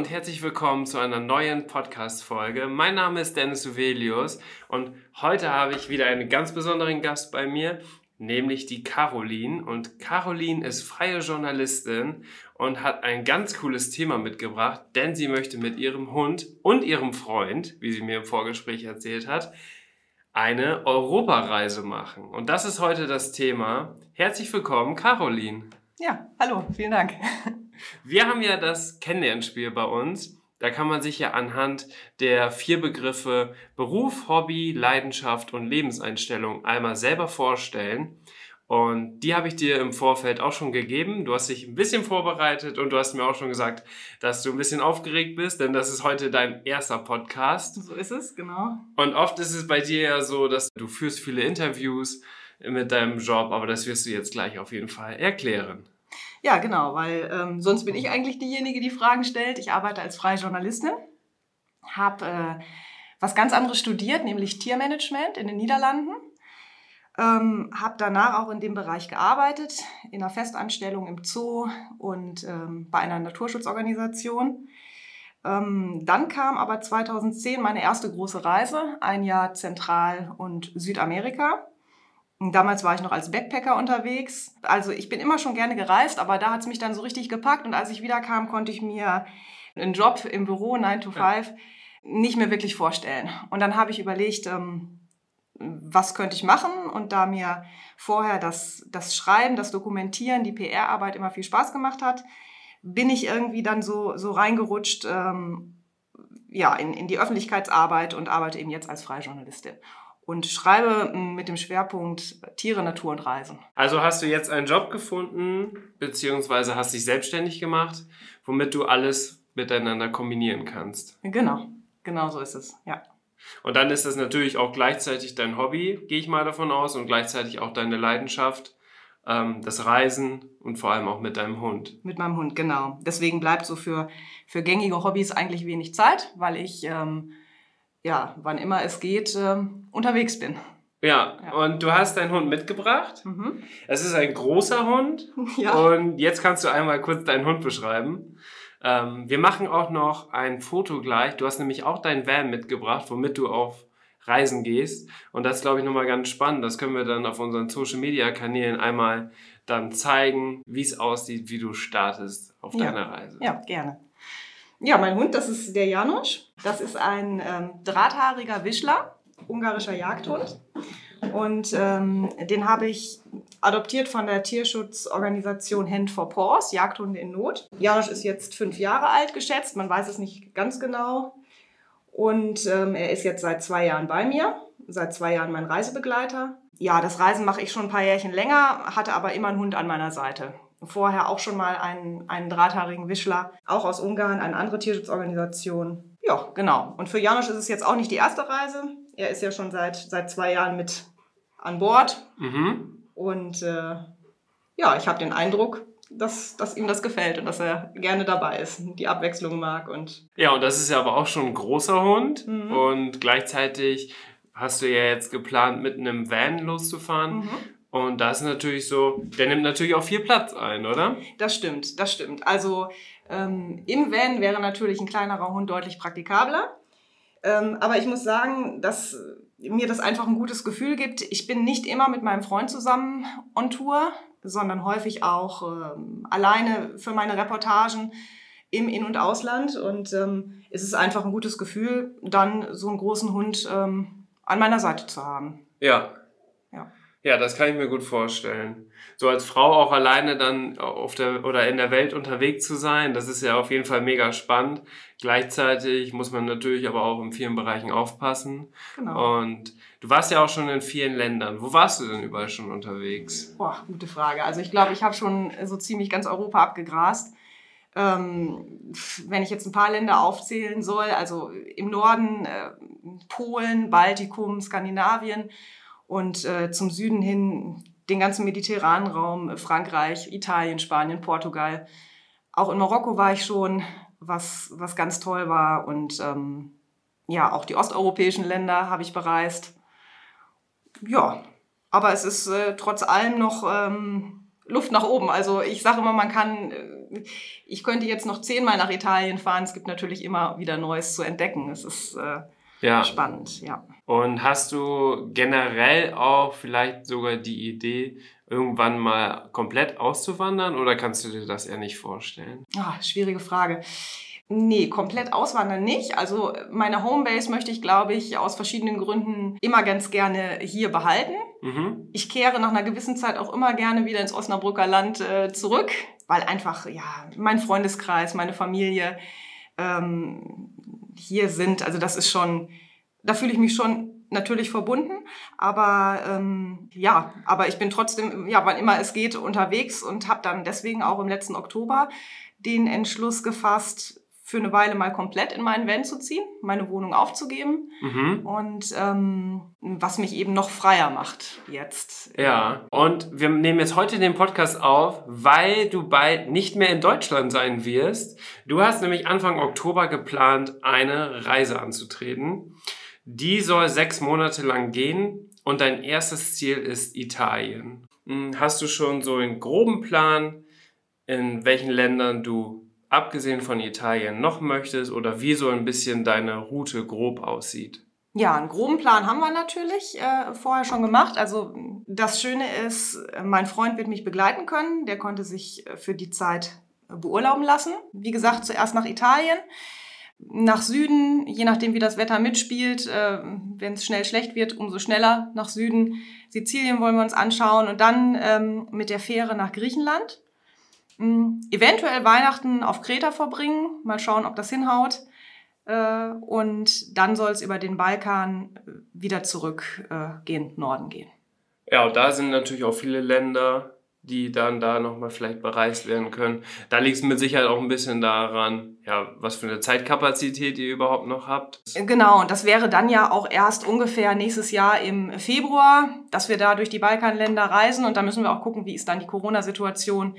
Und herzlich willkommen zu einer neuen Podcast-Folge. Mein Name ist Dennis Uvelius und heute habe ich wieder einen ganz besonderen Gast bei mir, nämlich die Caroline. Und Caroline ist freie Journalistin und hat ein ganz cooles Thema mitgebracht, denn sie möchte mit ihrem Hund und ihrem Freund, wie sie mir im Vorgespräch erzählt hat, eine Europareise machen. Und das ist heute das Thema. Herzlich willkommen, Caroline. Ja, hallo, vielen Dank. Wir haben ja das Kennenlernspiel bei uns. Da kann man sich ja anhand der vier Begriffe Beruf, Hobby, Leidenschaft und Lebenseinstellung einmal selber vorstellen. Und die habe ich dir im Vorfeld auch schon gegeben. Du hast dich ein bisschen vorbereitet und du hast mir auch schon gesagt, dass du ein bisschen aufgeregt bist, denn das ist heute dein erster Podcast. So ist es, genau. Und oft ist es bei dir ja so, dass du führst viele Interviews mit deinem Job, aber das wirst du jetzt gleich auf jeden Fall erklären. Ja, genau, weil ähm, sonst bin ich eigentlich diejenige, die Fragen stellt. Ich arbeite als freie Journalistin, habe äh, was ganz anderes studiert, nämlich Tiermanagement in den Niederlanden. Ähm, habe danach auch in dem Bereich gearbeitet, in einer Festanstellung im Zoo und ähm, bei einer Naturschutzorganisation. Ähm, dann kam aber 2010 meine erste große Reise, ein Jahr Zentral- und Südamerika. Damals war ich noch als Backpacker unterwegs. Also ich bin immer schon gerne gereist, aber da hat es mich dann so richtig gepackt. Und als ich wiederkam, konnte ich mir einen Job im Büro 9 to 5 ja. nicht mehr wirklich vorstellen. Und dann habe ich überlegt, ähm, was könnte ich machen? Und da mir vorher das, das Schreiben, das Dokumentieren, die PR-Arbeit immer viel Spaß gemacht hat, bin ich irgendwie dann so, so reingerutscht ähm, ja, in, in die Öffentlichkeitsarbeit und arbeite eben jetzt als freie Journalistin und schreibe mm, mit dem Schwerpunkt Tiere, Natur und Reisen. Also hast du jetzt einen Job gefunden, beziehungsweise hast dich selbstständig gemacht, womit du alles miteinander kombinieren kannst. Genau, genau so ist es, ja. Und dann ist das natürlich auch gleichzeitig dein Hobby, gehe ich mal davon aus, und gleichzeitig auch deine Leidenschaft, ähm, das Reisen und vor allem auch mit deinem Hund. Mit meinem Hund, genau. Deswegen bleibt so für, für gängige Hobbys eigentlich wenig Zeit, weil ich ähm, ja, wann immer es geht, äh, unterwegs bin. Ja, ja, und du hast deinen Hund mitgebracht. Mhm. Es ist ein großer Hund. Ja. Und jetzt kannst du einmal kurz deinen Hund beschreiben. Ähm, wir machen auch noch ein Foto gleich. Du hast nämlich auch deinen Van mitgebracht, womit du auf Reisen gehst. Und das ist, glaube ich, nochmal ganz spannend. Das können wir dann auf unseren Social-Media-Kanälen einmal dann zeigen, wie es aussieht, wie du startest auf ja. deiner Reise. Ja, gerne. Ja, mein Hund, das ist der Janusz. Das ist ein ähm, drahthaariger Wischler, ungarischer Jagdhund. Und ähm, den habe ich adoptiert von der Tierschutzorganisation Hand for Paws, Jagdhunde in Not. Janusz ist jetzt fünf Jahre alt geschätzt, man weiß es nicht ganz genau. Und ähm, er ist jetzt seit zwei Jahren bei mir, seit zwei Jahren mein Reisebegleiter. Ja, das Reisen mache ich schon ein paar Jährchen länger, hatte aber immer einen Hund an meiner Seite vorher auch schon mal einen, einen drahthaarigen Wischler, auch aus Ungarn, eine andere Tierschutzorganisation. Ja, genau. Und für Janusz ist es jetzt auch nicht die erste Reise. Er ist ja schon seit, seit zwei Jahren mit an Bord. Mhm. Und äh, ja, ich habe den Eindruck, dass, dass ihm das gefällt und dass er gerne dabei ist, die Abwechslung mag. Und ja, und das ist ja aber auch schon ein großer Hund. Mhm. Und gleichzeitig hast du ja jetzt geplant, mit einem Van loszufahren. Mhm. Und das ist natürlich so, der nimmt natürlich auch viel Platz ein, oder? Das stimmt, das stimmt. Also ähm, im Van wäre natürlich ein kleinerer Hund deutlich praktikabler. Ähm, aber ich muss sagen, dass mir das einfach ein gutes Gefühl gibt. Ich bin nicht immer mit meinem Freund zusammen on Tour, sondern häufig auch ähm, alleine für meine Reportagen im In- und Ausland. Und ähm, es ist einfach ein gutes Gefühl, dann so einen großen Hund ähm, an meiner Seite zu haben. Ja, ja, das kann ich mir gut vorstellen. So als Frau auch alleine dann auf der oder in der Welt unterwegs zu sein, das ist ja auf jeden Fall mega spannend. Gleichzeitig muss man natürlich aber auch in vielen Bereichen aufpassen. Genau. Und du warst ja auch schon in vielen Ländern. Wo warst du denn überall schon unterwegs? Boah, gute Frage. Also ich glaube, ich habe schon so ziemlich ganz Europa abgegrast. Ähm, wenn ich jetzt ein paar Länder aufzählen soll, also im Norden äh, Polen, Baltikum, Skandinavien und äh, zum Süden hin den ganzen mediterranen Raum, Frankreich, Italien, Spanien, Portugal. Auch in Marokko war ich schon, was, was ganz toll war. Und ähm, ja, auch die osteuropäischen Länder habe ich bereist. Ja, aber es ist äh, trotz allem noch ähm, Luft nach oben. Also ich sage immer, man kann, äh, ich könnte jetzt noch zehnmal nach Italien fahren. Es gibt natürlich immer wieder Neues zu entdecken. Es ist äh, ja. spannend, ja. Und hast du generell auch vielleicht sogar die Idee, irgendwann mal komplett auszuwandern oder kannst du dir das eher nicht vorstellen? Oh, schwierige Frage. Nee, komplett auswandern nicht. Also meine Homebase möchte ich, glaube ich, aus verschiedenen Gründen immer ganz gerne hier behalten. Mhm. Ich kehre nach einer gewissen Zeit auch immer gerne wieder ins Osnabrücker Land äh, zurück, weil einfach, ja, mein Freundeskreis, meine Familie ähm, hier sind. Also das ist schon, da fühle ich mich schon natürlich verbunden, aber ähm, ja, aber ich bin trotzdem, ja, wann immer es geht, unterwegs und habe dann deswegen auch im letzten Oktober den Entschluss gefasst, für eine Weile mal komplett in meinen Van zu ziehen, meine Wohnung aufzugeben mhm. und ähm, was mich eben noch freier macht jetzt. Ja, und wir nehmen jetzt heute den Podcast auf, weil du bald nicht mehr in Deutschland sein wirst. Du hast nämlich Anfang Oktober geplant, eine Reise anzutreten. Die soll sechs Monate lang gehen und dein erstes Ziel ist Italien. Hm, hast du schon so einen groben Plan, in welchen Ländern du abgesehen von Italien noch möchtest oder wie so ein bisschen deine Route grob aussieht? Ja, einen groben Plan haben wir natürlich äh, vorher schon gemacht. Also das Schöne ist, mein Freund wird mich begleiten können. Der konnte sich äh, für die Zeit beurlauben lassen. Wie gesagt, zuerst nach Italien, nach Süden, je nachdem wie das Wetter mitspielt. Äh, Wenn es schnell schlecht wird, umso schneller nach Süden. Sizilien wollen wir uns anschauen und dann ähm, mit der Fähre nach Griechenland. Hm, eventuell Weihnachten auf Kreta verbringen, mal schauen, ob das hinhaut. Äh, und dann soll es über den Balkan äh, wieder zurückgehen, äh, Norden gehen. Ja, und da sind natürlich auch viele Länder, die dann da nochmal vielleicht bereist werden können. Da liegt es mit Sicherheit auch ein bisschen daran, ja, was für eine Zeitkapazität ihr überhaupt noch habt. Genau, und das wäre dann ja auch erst ungefähr nächstes Jahr im Februar, dass wir da durch die Balkanländer reisen und da müssen wir auch gucken, wie ist dann die Corona-Situation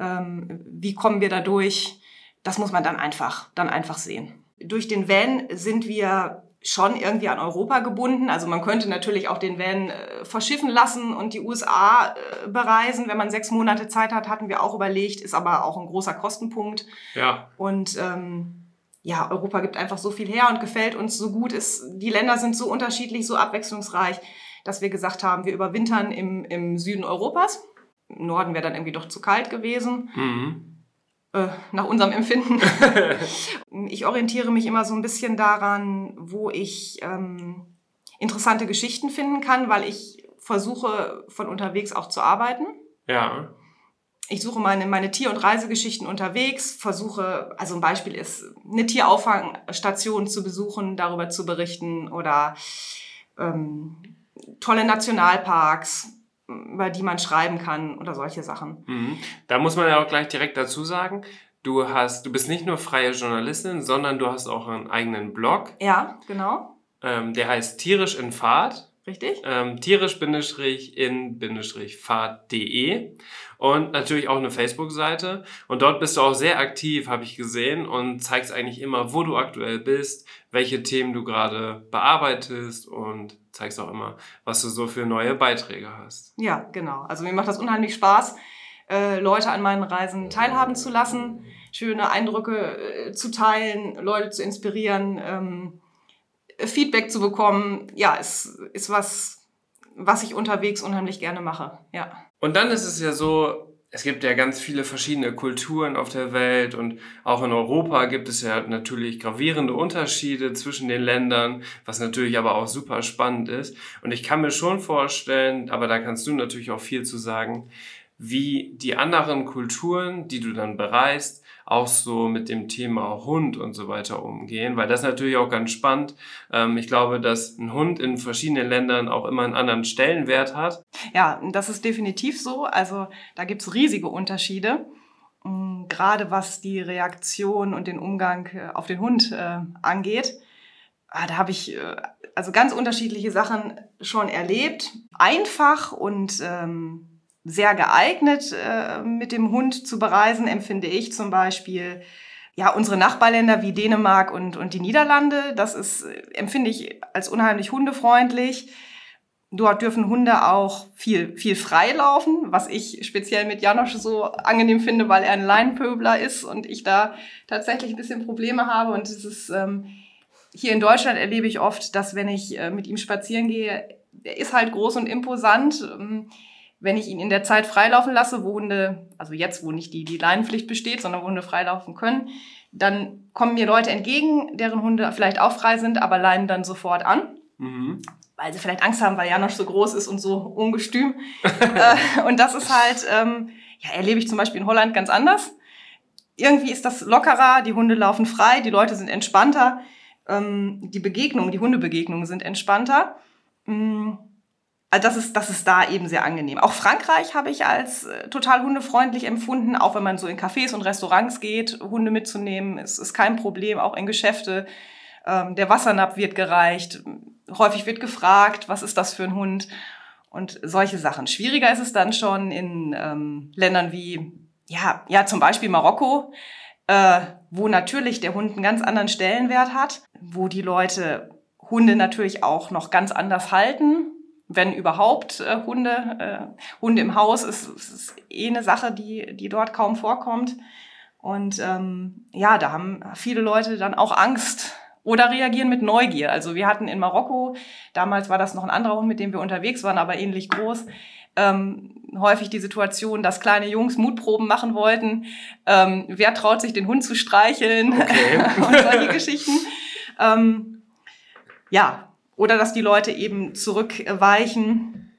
ähm, wie kommen wir da durch? Das muss man dann einfach, dann einfach sehen. Durch den Van sind wir schon irgendwie an Europa gebunden. Also man könnte natürlich auch den Van äh, verschiffen lassen und die USA äh, bereisen. Wenn man sechs Monate Zeit hat, hatten wir auch überlegt, ist aber auch ein großer Kostenpunkt. Ja. Und ähm, ja, Europa gibt einfach so viel her und gefällt uns so gut. Ist, die Länder sind so unterschiedlich, so abwechslungsreich, dass wir gesagt haben, wir überwintern im, im Süden Europas Norden wäre dann irgendwie doch zu kalt gewesen. Mhm. Äh, nach unserem Empfinden. ich orientiere mich immer so ein bisschen daran, wo ich ähm, interessante Geschichten finden kann, weil ich versuche, von unterwegs auch zu arbeiten. Ja. Ich suche meine, meine Tier- und Reisegeschichten unterwegs, versuche, also ein Beispiel ist, eine Tierauffangstation zu besuchen, darüber zu berichten oder ähm, tolle Nationalparks, über die man schreiben kann oder solche Sachen. Mhm. Da muss man ja auch gleich direkt dazu sagen, du hast, du bist nicht nur freie Journalistin, sondern du hast auch einen eigenen Blog. Ja, genau. Ähm, der heißt Tierisch in Fahrt. Richtig. Ähm, tierisch-in-fahrt.de und natürlich auch eine Facebook-Seite. Und dort bist du auch sehr aktiv, habe ich gesehen, und zeigst eigentlich immer, wo du aktuell bist, welche Themen du gerade bearbeitest und zeigst auch immer, was du so für neue Beiträge hast. Ja, genau. Also mir macht das unheimlich Spaß, äh, Leute an meinen Reisen teilhaben zu lassen, schöne Eindrücke äh, zu teilen, Leute zu inspirieren. Ähm, Feedback zu bekommen, ja, ist, ist was, was ich unterwegs unheimlich gerne mache. Ja. Und dann ist es ja so, es gibt ja ganz viele verschiedene Kulturen auf der Welt und auch in Europa gibt es ja natürlich gravierende Unterschiede zwischen den Ländern, was natürlich aber auch super spannend ist. Und ich kann mir schon vorstellen, aber da kannst du natürlich auch viel zu sagen, wie die anderen Kulturen, die du dann bereist, auch so mit dem Thema Hund und so weiter umgehen, weil das natürlich auch ganz spannend. Ähm, ich glaube, dass ein Hund in verschiedenen Ländern auch immer einen anderen Stellenwert hat. Ja, das ist definitiv so. Also da gibt's riesige Unterschiede. Mm, gerade was die Reaktion und den Umgang äh, auf den Hund äh, angeht. ah, da habe ich äh, also ganz unterschiedliche Sachen schon erlebt. Einfach und ähm, sehr geeignet äh, mit dem Hund zu bereisen, empfinde ich zum Beispiel ja, unsere Nachbarländer wie Dänemark und, und die Niederlande. Das ist, empfinde ich als unheimlich hundefreundlich. Dort dürfen Hunde auch viel, viel frei laufen, was ich speziell mit Janosch so angenehm finde, weil er ein Leinenpöbler ist und ich da tatsächlich ein bisschen Probleme habe. Und es ist, ähm, hier in Deutschland erlebe ich oft, dass wenn ich äh, mit ihm spazieren gehe, er ist halt groß und imposant. Ähm, wenn ich ihn in der Zeit freilaufen lasse, wo Hunde, also jetzt, wo nicht die, die Leinenpflicht besteht, sondern wo Hunde freilaufen können, dann kommen mir Leute entgegen, deren Hunde vielleicht auch frei sind, aber leinen dann sofort an. Mhm weil sie vielleicht Angst haben, weil Janosch so groß ist und so ungestüm. äh, und das ist halt, ähm, ja, erlebe ich zum Beispiel in Holland ganz anders. Irgendwie ist das lockerer, die Hunde laufen frei, die Leute sind entspannter, ähm, die Begegnungen, die Hundebegegnungen sind entspannter. Ähm, also das ist, das ist da eben sehr angenehm. Auch Frankreich habe ich als äh, total hundefreundlich empfunden, auch wenn man so in Cafés und Restaurants geht, Hunde mitzunehmen, ist, ist kein Problem, auch in Geschäfte. Ähm, der Wassernapf wird gereicht häufig wird gefragt, was ist das für ein Hund und solche Sachen. Schwieriger ist es dann schon in ähm, Ländern wie, ja, ja, zum Beispiel Marokko, äh, wo natürlich der Hund einen ganz anderen Stellenwert hat, wo die Leute Hunde natürlich auch noch ganz anders halten. Wenn überhaupt äh, Hunde, äh, Hunde im Haus ist, ist eh eine Sache, die, die dort kaum vorkommt. Und ähm, ja, da haben viele Leute dann auch Angst, oder reagieren mit Neugier. Also wir hatten in Marokko, damals war das noch ein anderer Hund, mit dem wir unterwegs waren, aber ähnlich groß, ähm, häufig die Situation, dass kleine Jungs Mutproben machen wollten. Ähm, wer traut sich, den Hund zu streicheln? Okay. und solche Geschichten. Ähm, ja, oder dass die Leute eben zurückweichen.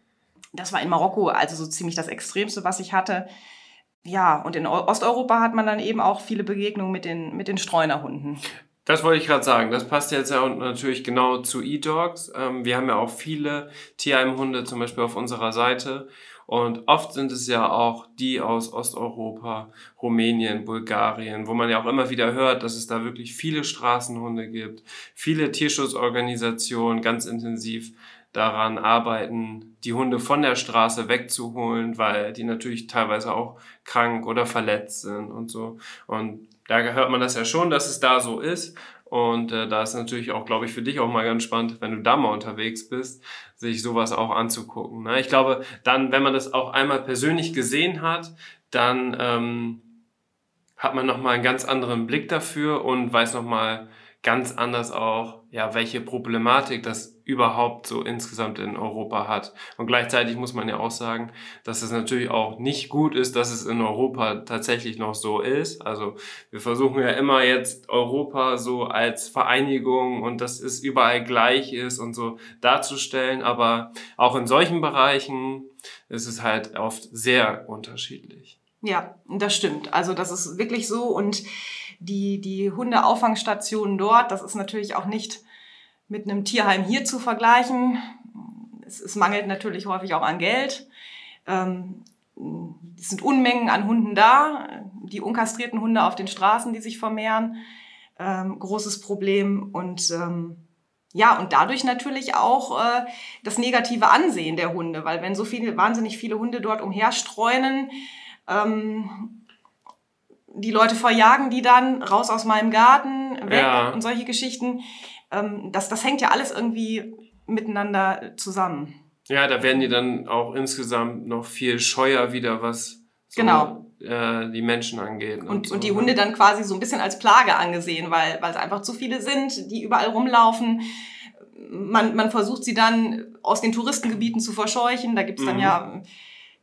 Das war in Marokko also so ziemlich das Extremste, was ich hatte. Ja, und in Osteuropa hat man dann eben auch viele Begegnungen mit den, mit den Streunerhunden. Das wollte ich gerade sagen. Das passt jetzt ja natürlich genau zu E-Dogs. Ähm, wir haben ja auch viele Tierheimhunde zum Beispiel auf unserer Seite. Und oft sind es ja auch die aus Osteuropa, Rumänien, Bulgarien, wo man ja auch immer wieder hört, dass es da wirklich viele Straßenhunde gibt, viele Tierschutzorganisationen ganz intensiv daran arbeiten, die Hunde von der Straße wegzuholen, weil die natürlich teilweise auch krank oder verletzt sind und so. Und da hört man das ja schon, dass es da so ist. Und äh, da ist natürlich auch, glaube ich, für dich auch mal ganz spannend, wenn du da mal unterwegs bist, sich sowas auch anzugucken. Ne? Ich glaube, dann, wenn man das auch einmal persönlich gesehen hat, dann ähm, hat man nochmal einen ganz anderen Blick dafür und weiß nochmal ganz anders auch, ja, welche Problematik das überhaupt so insgesamt in Europa hat. Und gleichzeitig muss man ja auch sagen, dass es natürlich auch nicht gut ist, dass es in Europa tatsächlich noch so ist. Also wir versuchen ja immer jetzt Europa so als Vereinigung und dass es überall gleich ist und so darzustellen. Aber auch in solchen Bereichen ist es halt oft sehr unterschiedlich. Ja, das stimmt. Also das ist wirklich so und die, die Hundeauffangstationen dort, das ist natürlich auch nicht mit einem Tierheim hier zu vergleichen. Es, es mangelt natürlich häufig auch an Geld. Ähm, es sind Unmengen an Hunden da, die unkastrierten Hunde auf den Straßen, die sich vermehren. Ähm, großes Problem und ähm, ja, und dadurch natürlich auch äh, das negative Ansehen der Hunde, weil wenn so viele, wahnsinnig viele Hunde dort umherstreunen, ähm, die Leute verjagen die dann raus aus meinem Garten, weg ja. und solche Geschichten ähm, das, das hängt ja alles irgendwie miteinander zusammen. Ja, da werden die dann auch insgesamt noch viel scheuer wieder, was so, genau. äh, die Menschen angeht. Und, und, so. und, die Hunde dann quasi so ein bisschen als Plage angesehen, weil, weil es einfach zu viele sind, die überall rumlaufen. Man, man versucht sie dann aus den Touristengebieten zu verscheuchen. Da gibt's dann mhm. ja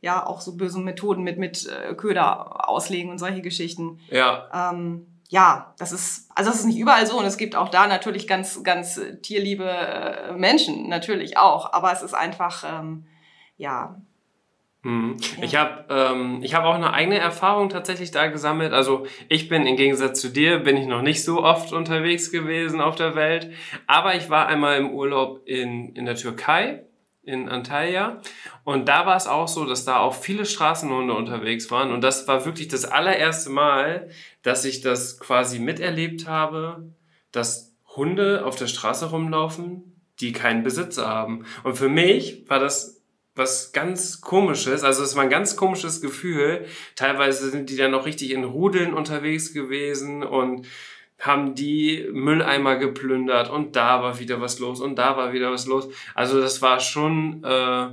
ja auch so böse Methoden mit, mit äh, Köder auslegen und solche Geschichten. Ja. Ähm, ja, das ist, also das ist nicht überall so und es gibt auch da natürlich ganz, ganz tierliebe äh, Menschen, natürlich auch, aber es ist einfach, ähm, ja. Mhm. ja. Ich habe ähm, ich hab auch eine eigene Erfahrung tatsächlich da gesammelt. Also ich bin im Gegensatz zu dir, bin ich noch nicht so oft unterwegs gewesen auf der Welt, aber ich war einmal im Urlaub in, in der Türkei in Antalya. Und da war es auch so, dass da auch viele Straßenhunde unterwegs waren. Und das war wirklich das allererste Mal, dass ich das quasi miterlebt habe, dass Hunde auf der Straße rumlaufen, die keinen Besitzer haben. Und für mich war das was ganz komisches, also es war ein ganz komisches Gefühl. Teilweise sind die dann noch richtig in Rudeln unterwegs gewesen und haben die Mülleimer geplündert und da war wieder was los und da war wieder was los. Also das war schon äh,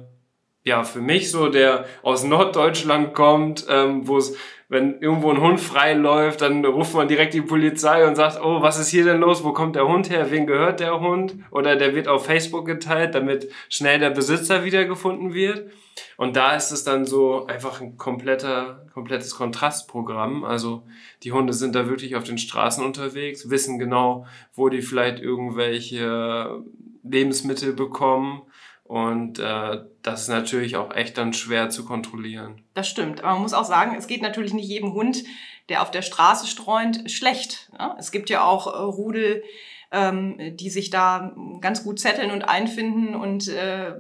ja für mich so, der aus Norddeutschland kommt, ähm, wo es wenn irgendwo ein Hund frei läuft, dann ruft man direkt die Polizei und sagt, oh, was ist hier denn los? Wo kommt der Hund her? Wem gehört der Hund? Oder der wird auf Facebook geteilt, damit schnell der Besitzer wiedergefunden wird. Und da ist es dann so einfach ein kompletter, komplettes Kontrastprogramm. Also die Hunde sind da wirklich auf den Straßen unterwegs, wissen genau, wo die vielleicht irgendwelche Lebensmittel bekommen und äh, das ist natürlich auch echt dann schwer zu kontrollieren. Das stimmt. Aber man muss auch sagen, es geht natürlich nicht jedem Hund, der auf der Straße streunt, schlecht. Ja? Es gibt ja auch äh, Rudel, ähm, die sich da ganz gut zetteln und einfinden und äh,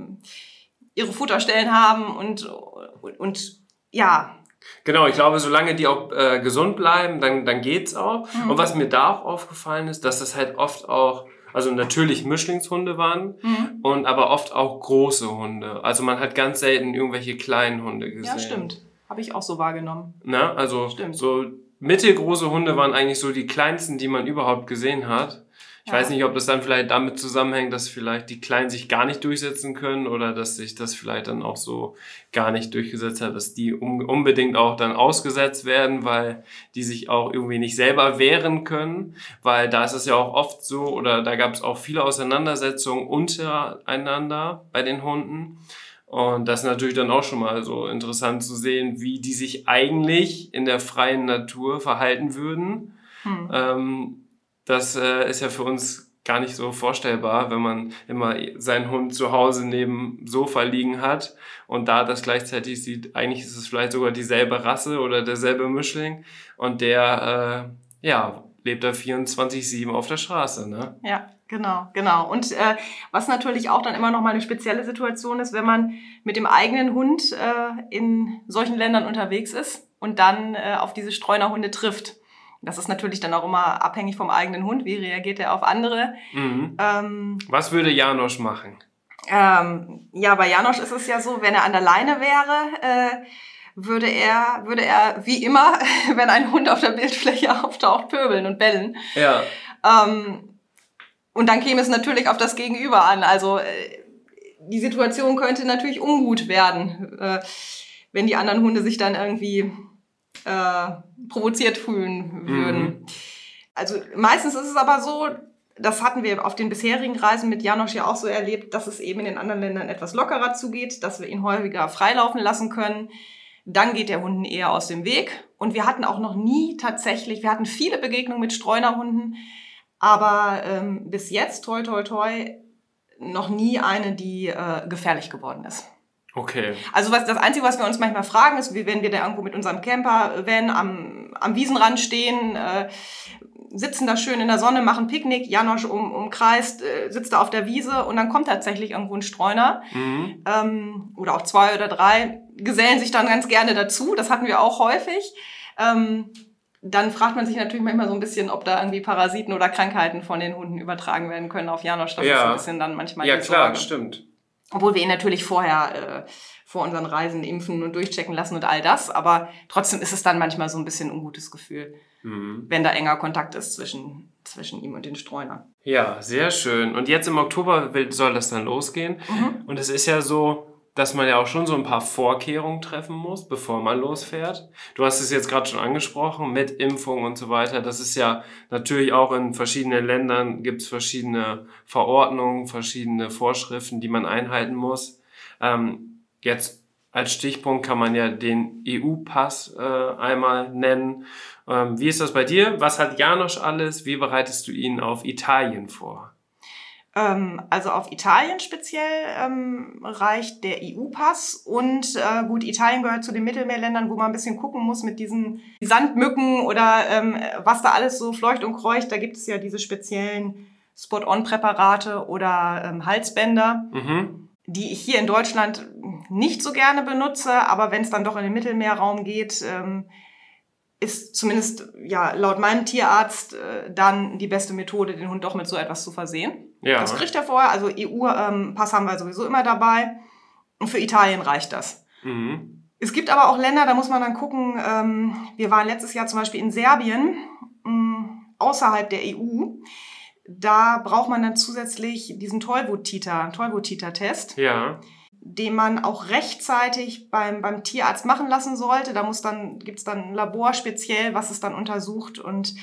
ihre Futterstellen haben und, und, und ja, Genau, ich glaube, solange die auch äh, gesund bleiben, dann, dann geht's auch. Mhm. Und was mir da auch aufgefallen ist, dass das halt oft auch also natürlich Mischlingshunde waren mhm. und aber oft auch große Hunde. Also man hat ganz selten irgendwelche kleinen Hunde gesehen. Ja, stimmt. Habe ich auch so wahrgenommen. Na, also stimmt. so mittelgroße Hunde waren eigentlich so die kleinsten, die man überhaupt gesehen hat. Ich ja. weiß nicht, ob das dann vielleicht damit zusammenhängt, dass vielleicht die Kleinen sich gar nicht durchsetzen können oder dass sich das vielleicht dann auch so gar nicht durchgesetzt hat, dass die unbedingt auch dann ausgesetzt werden, weil die sich auch irgendwie nicht selber wehren können, weil da ist es ja auch oft so oder da gab es auch viele Auseinandersetzungen untereinander bei den Hunden. Und das ist natürlich dann auch schon mal so interessant zu sehen, wie die sich eigentlich in der freien Natur verhalten würden. Hm. Ähm, das äh, ist ja für uns gar nicht so vorstellbar, wenn man immer seinen Hund zu Hause neben Sofa liegen hat und da das gleichzeitig sieht, eigentlich ist es vielleicht sogar dieselbe Rasse oder derselbe Mischling und der, äh, ja, lebt da 24-7 auf der Straße, ne? Ja, genau, genau. Und äh, was natürlich auch dann immer noch mal eine spezielle Situation ist, wenn man mit dem eigenen Hund äh, in solchen Ländern unterwegs ist und dann äh, auf diese Streunerhunde trifft. Das ist natürlich dann auch immer abhängig vom eigenen Hund. Wie reagiert er auf andere? Mhm. Ähm, Was würde Janosch machen? Ähm, ja, bei Janosch ist es ja so, wenn er an der Leine wäre, äh, würde er, würde er wie immer, wenn ein Hund auf der Bildfläche auftaucht, pöbeln und bellen. Ja. Ähm, und dann käme es natürlich auf das Gegenüber an. Also äh, die Situation könnte natürlich ungut werden, äh, wenn die anderen Hunde sich dann irgendwie äh, provoziert fühlen würden. Mhm. Also meistens ist es aber so, das hatten wir auf den bisherigen Reisen mit Janosch ja auch so erlebt, dass es eben in den anderen Ländern etwas lockerer zugeht, dass wir ihn häufiger freilaufen lassen können. Dann geht der Hunden eher aus dem Weg. Und wir hatten auch noch nie tatsächlich, wir hatten viele Begegnungen mit Streunerhunden, aber ähm, bis jetzt, toi, toi, toi, noch nie eine, die äh, gefährlich geworden ist. Okay. Also was, das Einzige, was wir uns manchmal fragen, ist, wie wenn wir da irgendwo mit unserem Camper-Van am, am Wiesenrand stehen, äh, sitzen da schön in der Sonne, machen Picknick, Janosch um, umkreist, äh, sitzt da auf der Wiese und dann kommt tatsächlich irgendwo ein Streuner mhm. ähm, oder auch zwei oder drei, gesellen sich dann ganz gerne dazu, das hatten wir auch häufig. Ähm, dann fragt man sich natürlich manchmal so ein bisschen, ob da irgendwie Parasiten oder Krankheiten von den Hunden übertragen werden können auf Janosch. Das ja. ist ein bisschen dann manchmal Ja, klar, Sorge. stimmt. Obwohl wir ihn natürlich vorher äh, vor unseren Reisen impfen und durchchecken lassen und all das. Aber trotzdem ist es dann manchmal so ein bisschen ein ungutes Gefühl, mhm. wenn da enger Kontakt ist zwischen, zwischen ihm und den Streunern. Ja, sehr schön. Und jetzt im Oktober soll das dann losgehen. Mhm. Und es ist ja so, dass man ja auch schon so ein paar Vorkehrungen treffen muss, bevor man losfährt. Du hast es jetzt gerade schon angesprochen mit Impfung und so weiter. Das ist ja natürlich auch in verschiedenen Ländern gibt es verschiedene Verordnungen, verschiedene Vorschriften, die man einhalten muss. Ähm, jetzt als Stichpunkt kann man ja den EU-Pass äh, einmal nennen. Ähm, wie ist das bei dir? Was hat Janosch alles? Wie bereitest du ihn auf Italien vor? Ähm, also auf Italien speziell ähm, reicht der EU-Pass und äh, gut, Italien gehört zu den Mittelmeerländern, wo man ein bisschen gucken muss mit diesen Sandmücken oder ähm, was da alles so fleucht und kreucht. Da gibt es ja diese speziellen Spot-on-Präparate oder ähm, Halsbänder, mhm. die ich hier in Deutschland nicht so gerne benutze, aber wenn es dann doch in den Mittelmeerraum geht, ähm, ist zumindest ja laut meinem Tierarzt äh, dann die beste Methode, den Hund doch mit so etwas zu versehen. Ja. Das kriegt er vorher. Also EU-Pass ähm, haben wir sowieso immer dabei. Und für Italien reicht das. Mhm. Es gibt aber auch Länder, da muss man dann gucken. Ähm, wir waren letztes Jahr zum Beispiel in Serbien, mm, außerhalb der EU. Da braucht man dann zusätzlich diesen Tollwut-Titer, Tollwut-Titer-Test. Ja den man auch rechtzeitig beim, beim Tierarzt machen lassen sollte. Da muss dann, gibt's dann ein Labor speziell, was es dann untersucht und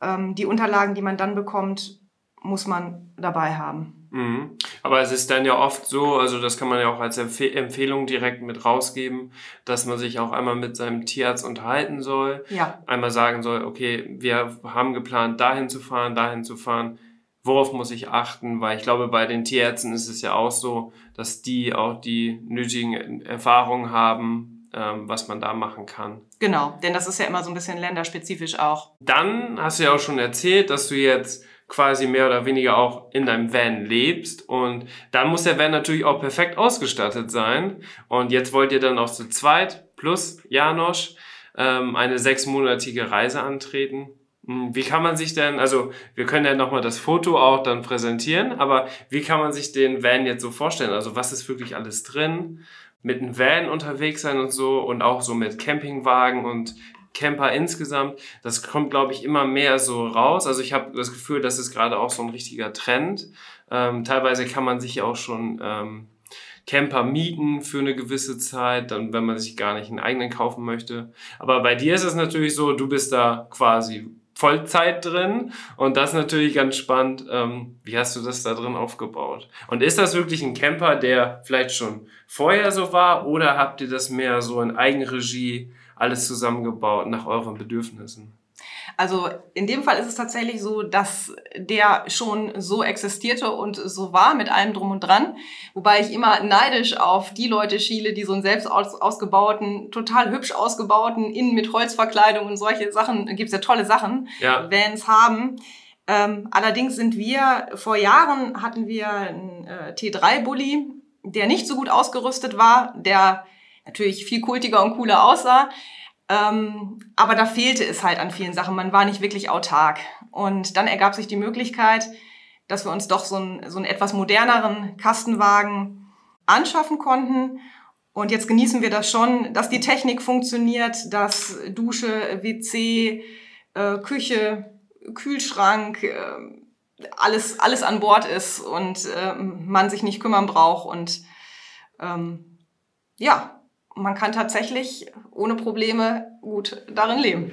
ähm, die Unterlagen, die man dann bekommt, muss man dabei haben. Mhm. Aber es ist dann ja oft so, also das kann man ja auch als Empf Empfehlung direkt mit rausgeben, dass man sich auch einmal mit seinem Tierarzt unterhalten soll. Ja. Einmal sagen soll, okay, wir haben geplant, dahin zu fahren, dahin zu fahren worauf muss ich achten, weil ich glaube, bei den Tierärzten ist es ja auch so, dass die auch die nötigen Erfahrungen haben, ähm, was man da machen kann. Genau, denn das ist ja immer so ein bisschen länderspezifisch auch. Dann hast du ja auch schon erzählt, dass du jetzt quasi mehr oder weniger auch in deinem Van lebst und dann muss der Van natürlich auch perfekt ausgestattet sein und jetzt wollt ihr dann auch zu zweit plus Janosch ähm, eine sechsmonatige Reise antreten hm, wie kann man sich denn, also wir können ja nochmal das Foto auch dann präsentieren, aber wie kann man sich den Van jetzt so vorstellen? Also was ist wirklich alles drin? Mit einem Van unterwegs sein und so und auch so mit Campingwagen und Camper insgesamt. Das kommt, glaube ich, immer mehr so raus. Also ich habe das Gefühl, das ist gerade auch so ein richtiger Trend. Ähm, teilweise kann man sich auch schon ähm, Camper mieten für eine gewisse Zeit, dann wenn man sich gar nicht einen eigenen kaufen möchte. Aber bei dir ist es natürlich so, du bist da quasi Vollzeit drin und das natürlich ganz spannend. Ähm, wie hast du das da drin aufgebaut? Und ist das wirklich ein Camper, der vielleicht schon vorher so war oder habt ihr das mehr so in Eigenregie alles zusammengebaut nach euren Bedürfnissen? Also in dem Fall ist es tatsächlich so, dass der schon so existierte und so war mit allem drum und dran. Wobei ich immer neidisch auf die Leute schiele, die so einen selbst aus, ausgebauten, total hübsch ausgebauten, innen mit Holzverkleidung und solche Sachen, gibt's ja tolle Sachen, ja. Vans haben. Ähm, allerdings sind wir, vor Jahren hatten wir einen äh, T3-Bully, der nicht so gut ausgerüstet war, der natürlich viel kultiger und cooler aussah. Ähm, aber da fehlte es halt an vielen Sachen. Man war nicht wirklich autark. Und dann ergab sich die Möglichkeit, dass wir uns doch so einen, so einen etwas moderneren Kastenwagen anschaffen konnten. Und jetzt genießen wir das schon, dass die Technik funktioniert, dass Dusche, WC, äh, Küche, Kühlschrank, äh, alles, alles an Bord ist und äh, man sich nicht kümmern braucht. Und ähm, ja, man kann tatsächlich ohne Probleme gut darin leben.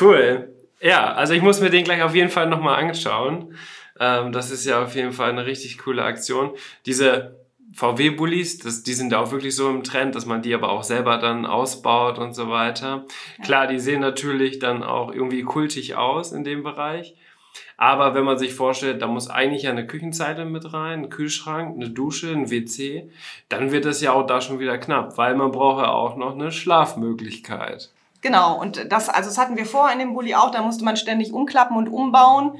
Cool. Ja, also ich muss mir den gleich auf jeden Fall nochmal anschauen. Ähm, das ist ja auf jeden Fall eine richtig coole Aktion. Diese VW-Bullis, die sind auch wirklich so im Trend, dass man die aber auch selber dann ausbaut und so weiter. Ja. Klar, die sehen natürlich dann auch irgendwie kultig aus in dem Bereich. Aber wenn man sich vorstellt, da muss eigentlich eine Küchenzeile mit rein, ein Kühlschrank, eine Dusche, ein WC, dann wird es ja auch da schon wieder knapp, weil man braucht ja auch noch eine Schlafmöglichkeit. Genau, und das, also das hatten wir vorher in dem Bulli auch, da musste man ständig umklappen und umbauen.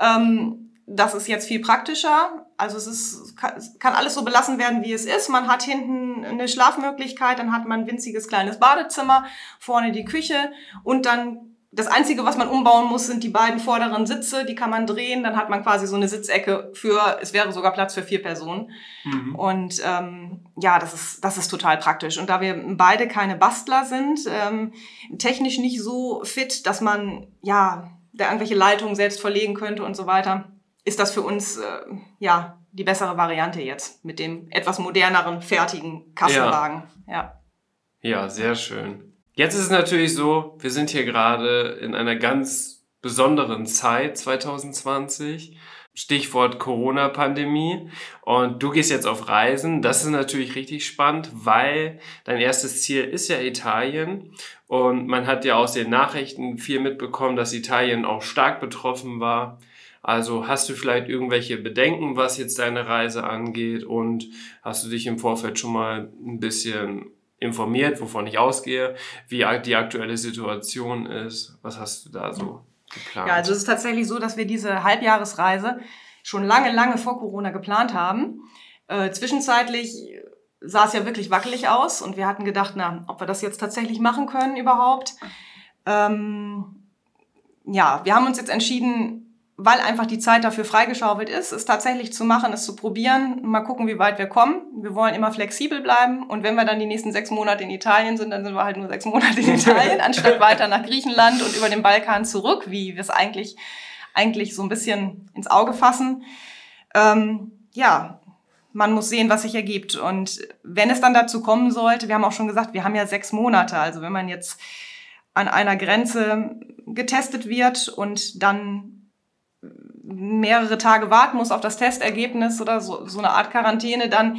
Ähm, das ist jetzt viel praktischer. Also es ist, kann alles so belassen werden, wie es ist. Man hat hinten eine Schlafmöglichkeit, dann hat man ein winziges kleines Badezimmer, vorne die Küche und dann das Einzige, was man umbauen muss, sind die beiden vorderen Sitze. Die kann man drehen. Dann hat man quasi so eine Sitzecke für, es wäre sogar Platz für vier Personen. Mhm. Und ähm, ja, das ist, das ist total praktisch. Und da wir beide keine Bastler sind, ähm, technisch nicht so fit, dass man ja da irgendwelche Leitungen selbst verlegen könnte und so weiter, ist das für uns äh, ja die bessere Variante jetzt mit dem etwas moderneren, fertigen Kassenwagen. Ja. ja. Ja, sehr schön. Jetzt ist es natürlich so, wir sind hier gerade in einer ganz besonderen Zeit 2020. Stichwort Corona-Pandemie. Und du gehst jetzt auf Reisen. Das ist natürlich richtig spannend, weil dein erstes Ziel ist ja Italien. Und man hat ja aus den Nachrichten viel mitbekommen, dass Italien auch stark betroffen war. Also hast du vielleicht irgendwelche Bedenken, was jetzt deine Reise angeht? Und hast du dich im Vorfeld schon mal ein bisschen informiert, wovon ich ausgehe, wie die aktuelle Situation ist. Was hast du da so geplant? Ja, also es ist tatsächlich so, dass wir diese Halbjahresreise schon lange, lange vor Corona geplant haben. Äh, zwischenzeitlich sah es ja wirklich wackelig aus und wir hatten gedacht, na, ob wir das jetzt tatsächlich machen können überhaupt. Ähm, ja, wir haben uns jetzt entschieden, weil einfach die Zeit dafür freigeschaufelt ist, es tatsächlich zu machen, es zu probieren, mal gucken, wie weit wir kommen. Wir wollen immer flexibel bleiben und wenn wir dann die nächsten sechs Monate in Italien sind, dann sind wir halt nur sechs Monate in Italien, anstatt weiter nach Griechenland und über den Balkan zurück, wie wir es eigentlich, eigentlich so ein bisschen ins Auge fassen. Ähm, ja, man muss sehen, was sich ergibt. Und wenn es dann dazu kommen sollte, wir haben auch schon gesagt, wir haben ja sechs Monate, also wenn man jetzt an einer Grenze getestet wird und dann mehrere Tage warten muss auf das Testergebnis oder so, so eine Art Quarantäne, dann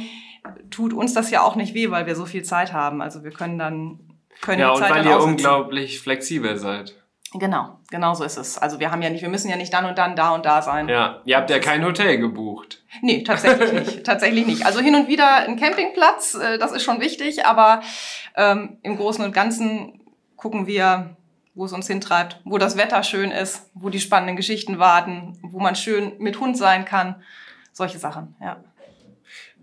tut uns das ja auch nicht weh, weil wir so viel Zeit haben. Also wir können dann können ja die Zeit und weil ihr unglaublich flexibel seid. Genau, genau so ist es. Also wir haben ja nicht, wir müssen ja nicht dann und dann da und da sein. Ja, ihr habt ja kein Hotel gebucht. Nee, tatsächlich nicht. tatsächlich nicht. Also hin und wieder ein Campingplatz, äh, das ist schon wichtig, aber ähm, im Großen und Ganzen gucken wir, wo es uns hintreibt, wo das Wetter schön ist, wo die spannenden Geschichten warten, wo man schön mit Hund sein kann. Solche Sachen, ja.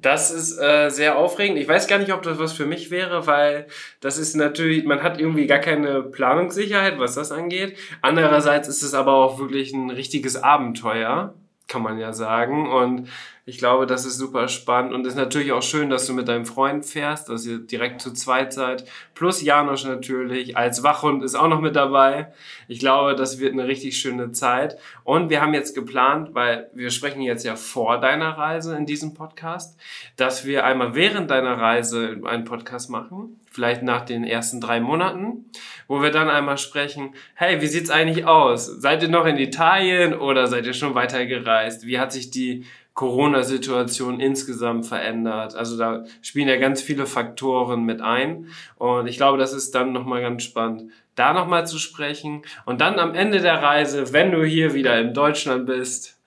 Das ist äh, sehr aufregend. Ich weiß gar nicht, ob das was für mich wäre, weil das ist natürlich, man hat irgendwie gar keine Planungssicherheit, was das angeht. Andererseits ist es aber auch wirklich ein richtiges Abenteuer, kann man ja sagen. Und ich glaube, das ist super spannend und ist natürlich auch schön, dass du mit deinem Freund fährst, dass ihr direkt zu zweit seid. Plus Janosch natürlich, als Wachhund ist auch noch mit dabei. Ich glaube, das wird eine richtig schöne Zeit. Und wir haben jetzt geplant, weil wir sprechen jetzt ja vor deiner Reise in diesem Podcast, dass wir einmal während deiner Reise einen Podcast machen, vielleicht nach den ersten drei Monaten, wo wir dann einmal sprechen, hey, wie sieht's eigentlich aus? Seid ihr noch in Italien oder seid ihr schon weitergereist? Wie hat sich die Corona-Situation insgesamt verändert. Also da spielen ja ganz viele Faktoren mit ein. Und ich glaube, das ist dann nochmal ganz spannend, da nochmal zu sprechen. Und dann am Ende der Reise, wenn du hier wieder in Deutschland bist,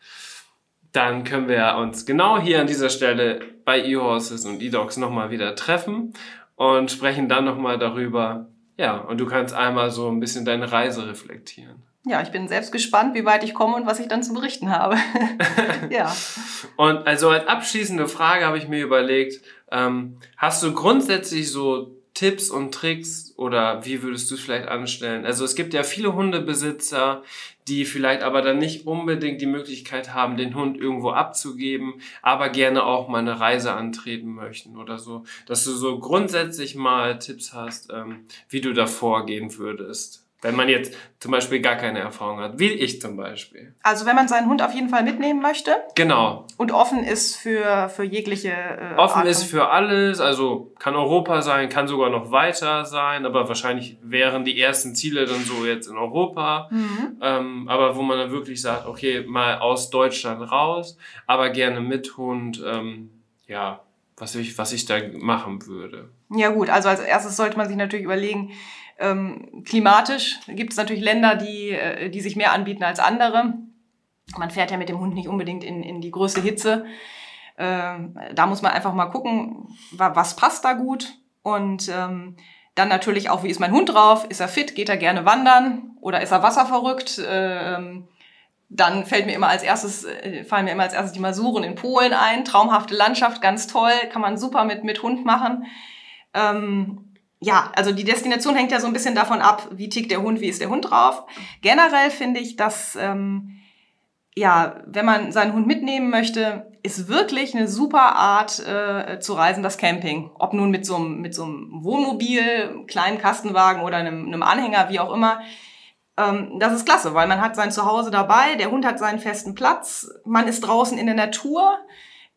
dann können wir uns genau hier an dieser Stelle bei eHorses und eDogs nochmal wieder treffen und sprechen dann nochmal darüber. Ja, und du kannst einmal so ein bisschen deine Reise reflektieren. Ja, ich bin selbst gespannt, wie weit ich komme und was ich dann zu berichten habe. ja. Und also als abschließende Frage habe ich mir überlegt, ähm, hast du grundsätzlich so Tipps und Tricks oder wie würdest du es vielleicht anstellen? Also es gibt ja viele Hundebesitzer, die vielleicht aber dann nicht unbedingt die Möglichkeit haben, den Hund irgendwo abzugeben, aber gerne auch mal eine Reise antreten möchten oder so. Dass du so grundsätzlich mal Tipps hast, ähm, wie du da vorgehen würdest. Wenn man jetzt zum Beispiel gar keine Erfahrung hat, wie ich zum Beispiel. Also wenn man seinen Hund auf jeden Fall mitnehmen möchte Genau. und offen ist für, für jegliche äh, Offen Art ist für alles, also kann Europa sein, kann sogar noch weiter sein, aber wahrscheinlich wären die ersten Ziele dann so jetzt in Europa. Mhm. Ähm, aber wo man dann wirklich sagt, okay, mal aus Deutschland raus, aber gerne mit Hund, ähm, ja, was ich, was ich da machen würde. Ja gut, also als erstes sollte man sich natürlich überlegen, ähm, klimatisch gibt es natürlich Länder, die, äh, die sich mehr anbieten als andere. Man fährt ja mit dem Hund nicht unbedingt in, in die größte Hitze. Ähm, da muss man einfach mal gucken, wa was passt da gut. Und ähm, dann natürlich auch, wie ist mein Hund drauf? Ist er fit? Geht er gerne wandern? Oder ist er wasserverrückt? Ähm, dann fällt mir immer als erstes, äh, fallen mir immer als erstes die Masuren in Polen ein. Traumhafte Landschaft, ganz toll, kann man super mit, mit Hund machen. Ähm, ja, also die Destination hängt ja so ein bisschen davon ab, wie tickt der Hund, wie ist der Hund drauf. Generell finde ich, dass, ähm, ja, wenn man seinen Hund mitnehmen möchte, ist wirklich eine super Art äh, zu reisen, das Camping. Ob nun mit so einem, mit so einem Wohnmobil, kleinen Kastenwagen oder einem, einem Anhänger, wie auch immer. Ähm, das ist klasse, weil man hat sein Zuhause dabei, der Hund hat seinen festen Platz, man ist draußen in der Natur,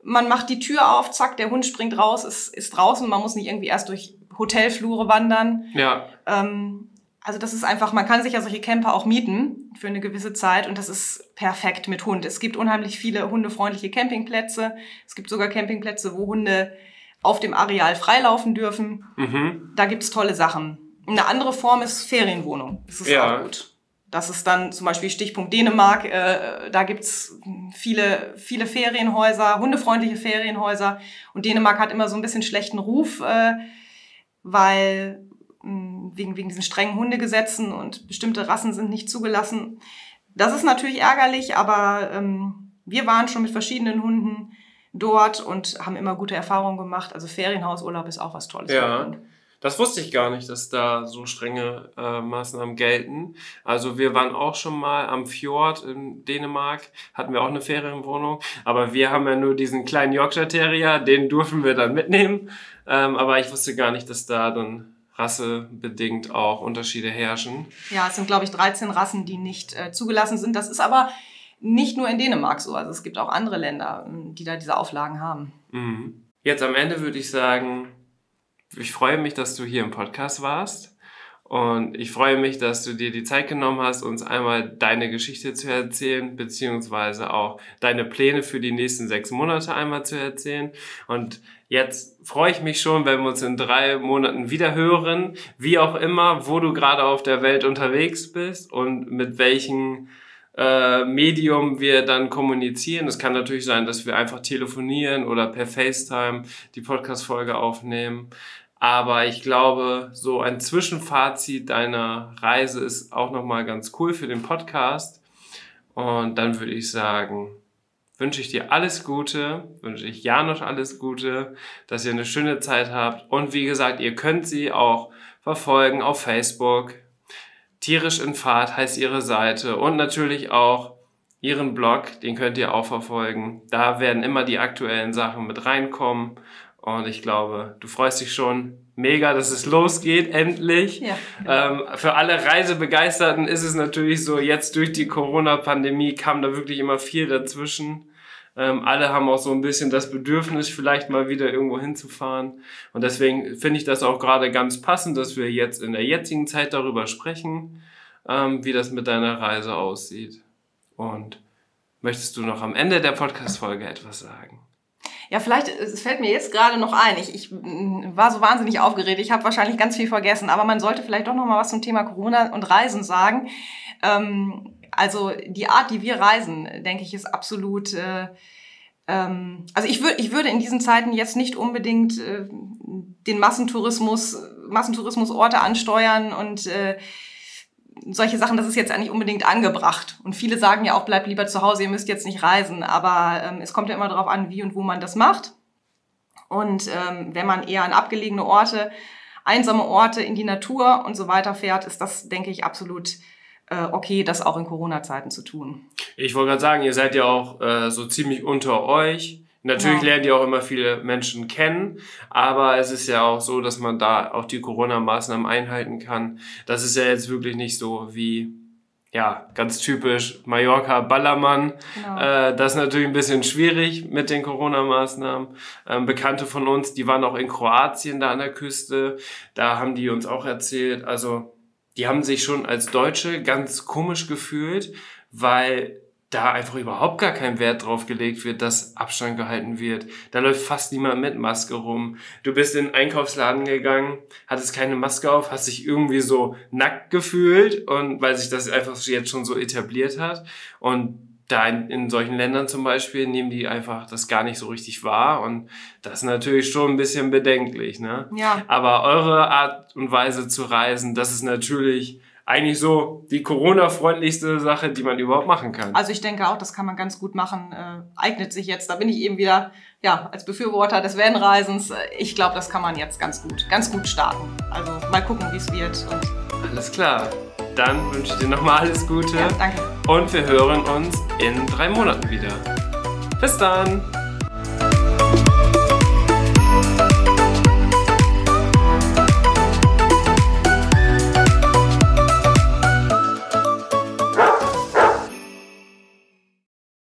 man macht die Tür auf, zack, der Hund springt raus, ist, ist draußen, man muss nicht irgendwie erst durch Hotelflure wandern. Ja, Ähm, also das ist einfach, man kann sich ja solche Camper auch mieten für eine gewisse Zeit und das ist perfekt mit Hund. Es gibt unheimlich viele hundefreundliche Campingplätze. Es gibt sogar Campingplätze, wo Hunde auf dem Areal freilaufen dürfen. mhm. Da gibt's tolle Sachen. Eine andere Form ist Ferienwohnung. Das ist Ja. auch gut. Das ist dann zum Beispiel Stichpunkt Dänemark. Äh, da gibt's viele, viele Ferienhäuser, hundefreundliche Ferienhäuser. Und Dänemark hat immer so ein bisschen schlechten Ruf, äh, weil mh, wegen, wegen diesen strengen Hundegesetzen und bestimmte Rassen sind nicht zugelassen. Das ist natürlich ärgerlich, aber ähm, wir waren schon mit verschiedenen Hunden dort und haben immer gute Erfahrungen gemacht. Also Ferienhausurlaub ist auch was Tolles. Ja. Das wusste ich gar nicht, dass da so strenge äh, Maßnahmen gelten. Also wir waren auch schon mal am Fjord in Dänemark, hatten wir auch eine Ferienwohnung, aber wir haben ja nur diesen kleinen Yorkshire Terrier, den durften wir dann mitnehmen. Ähm, aber ich wusste gar nicht, dass da dann rassebedingt auch Unterschiede herrschen. Ja, es sind glaube ich 13 Rassen, die nicht äh, zugelassen sind. Das ist aber nicht nur in Dänemark so. Also es gibt auch andere Länder, die da diese Auflagen haben. Mhm. Jetzt am Ende würde ich sagen, ich freue mich, dass du hier im Podcast warst. Und ich freue mich, dass du dir die Zeit genommen hast, uns einmal deine Geschichte zu erzählen, beziehungsweise auch deine Pläne für die nächsten sechs Monate einmal zu erzählen. Und jetzt freue ich mich schon, wenn wir uns in drei Monaten wieder hören, wie auch immer, wo du gerade auf der Welt unterwegs bist und mit welchen äh, Medium wir dann kommunizieren. Es kann natürlich sein, dass wir einfach telefonieren oder per FaceTime die Podcast-Folge aufnehmen. Aber ich glaube, so ein Zwischenfazit deiner Reise ist auch nochmal ganz cool für den Podcast. Und dann würde ich sagen, wünsche ich dir alles Gute, wünsche ich Janosch alles Gute, dass ihr eine schöne Zeit habt. Und wie gesagt, ihr könnt sie auch verfolgen auf Facebook, Tierisch in Fahrt heißt ihre Seite und natürlich auch ihren Blog, den könnt ihr auch verfolgen. Da werden immer die aktuellen Sachen mit reinkommen und ich glaube, du freust dich schon mega, dass es losgeht, endlich. Ja. Ähm, für alle Reisebegeisterten ist es natürlich so, jetzt durch die Corona-Pandemie kam da wirklich immer viel dazwischen. Ähm, alle haben auch so ein bisschen das Bedürfnis, vielleicht mal wieder irgendwo hinzufahren. Und deswegen finde ich das auch gerade ganz passend, dass wir jetzt in der jetzigen Zeit darüber sprechen, ähm, wie das mit deiner Reise aussieht. Und möchtest du noch am Ende der Podcast-Folge etwas sagen? Ja, vielleicht, es fällt mir jetzt gerade noch ein. Ich, ich war so wahnsinnig aufgeregt. Ich habe wahrscheinlich ganz viel vergessen, aber man sollte vielleicht doch noch mal was zum Thema Corona und Reisen sagen. Ähm, also die Art, die wir reisen, denke ich, ist absolut. Äh, ähm, also ich würde, ich würde in diesen Zeiten jetzt nicht unbedingt äh, den Massentourismus, Massentourismusorte ansteuern und äh, solche Sachen, das ist jetzt eigentlich unbedingt angebracht. Und viele sagen ja auch, bleibt lieber zu Hause, ihr müsst jetzt nicht reisen. Aber ähm, es kommt ja immer darauf an, wie und wo man das macht. Und ähm, wenn man eher an abgelegene Orte, einsame Orte in die Natur und so weiter fährt, ist das, denke ich, absolut okay, das auch in Corona-Zeiten zu tun. Ich wollte gerade sagen, ihr seid ja auch äh, so ziemlich unter euch. Natürlich ja. lernt ihr auch immer viele Menschen kennen, aber es ist ja auch so, dass man da auch die Corona-Maßnahmen einhalten kann. Das ist ja jetzt wirklich nicht so wie, ja, ganz typisch Mallorca, Ballermann. Genau. Äh, das ist natürlich ein bisschen schwierig mit den Corona-Maßnahmen. Ähm, Bekannte von uns, die waren auch in Kroatien da an der Küste. Da haben die uns auch erzählt, also die haben sich schon als Deutsche ganz komisch gefühlt, weil da einfach überhaupt gar kein Wert drauf gelegt wird, dass Abstand gehalten wird. Da läuft fast niemand mit Maske rum. Du bist in den Einkaufsladen gegangen, hattest keine Maske auf, hast dich irgendwie so nackt gefühlt und weil sich das einfach jetzt schon so etabliert hat. Und da in, in solchen Ländern zum Beispiel nehmen die einfach das gar nicht so richtig wahr und das ist natürlich schon ein bisschen bedenklich, ne? Ja. Aber eure Art und Weise zu reisen, das ist natürlich eigentlich so die Corona-freundlichste Sache, die man überhaupt machen kann. Also ich denke auch, das kann man ganz gut machen. Äh, eignet sich jetzt. Da bin ich eben wieder ja als Befürworter des Vanreisens. Ich glaube, das kann man jetzt ganz gut, ganz gut starten. Also mal gucken, wie es wird. Und alles klar. Dann wünsche ich dir nochmal alles Gute. Ja, danke. Und wir hören uns in drei Monaten wieder. Bis dann.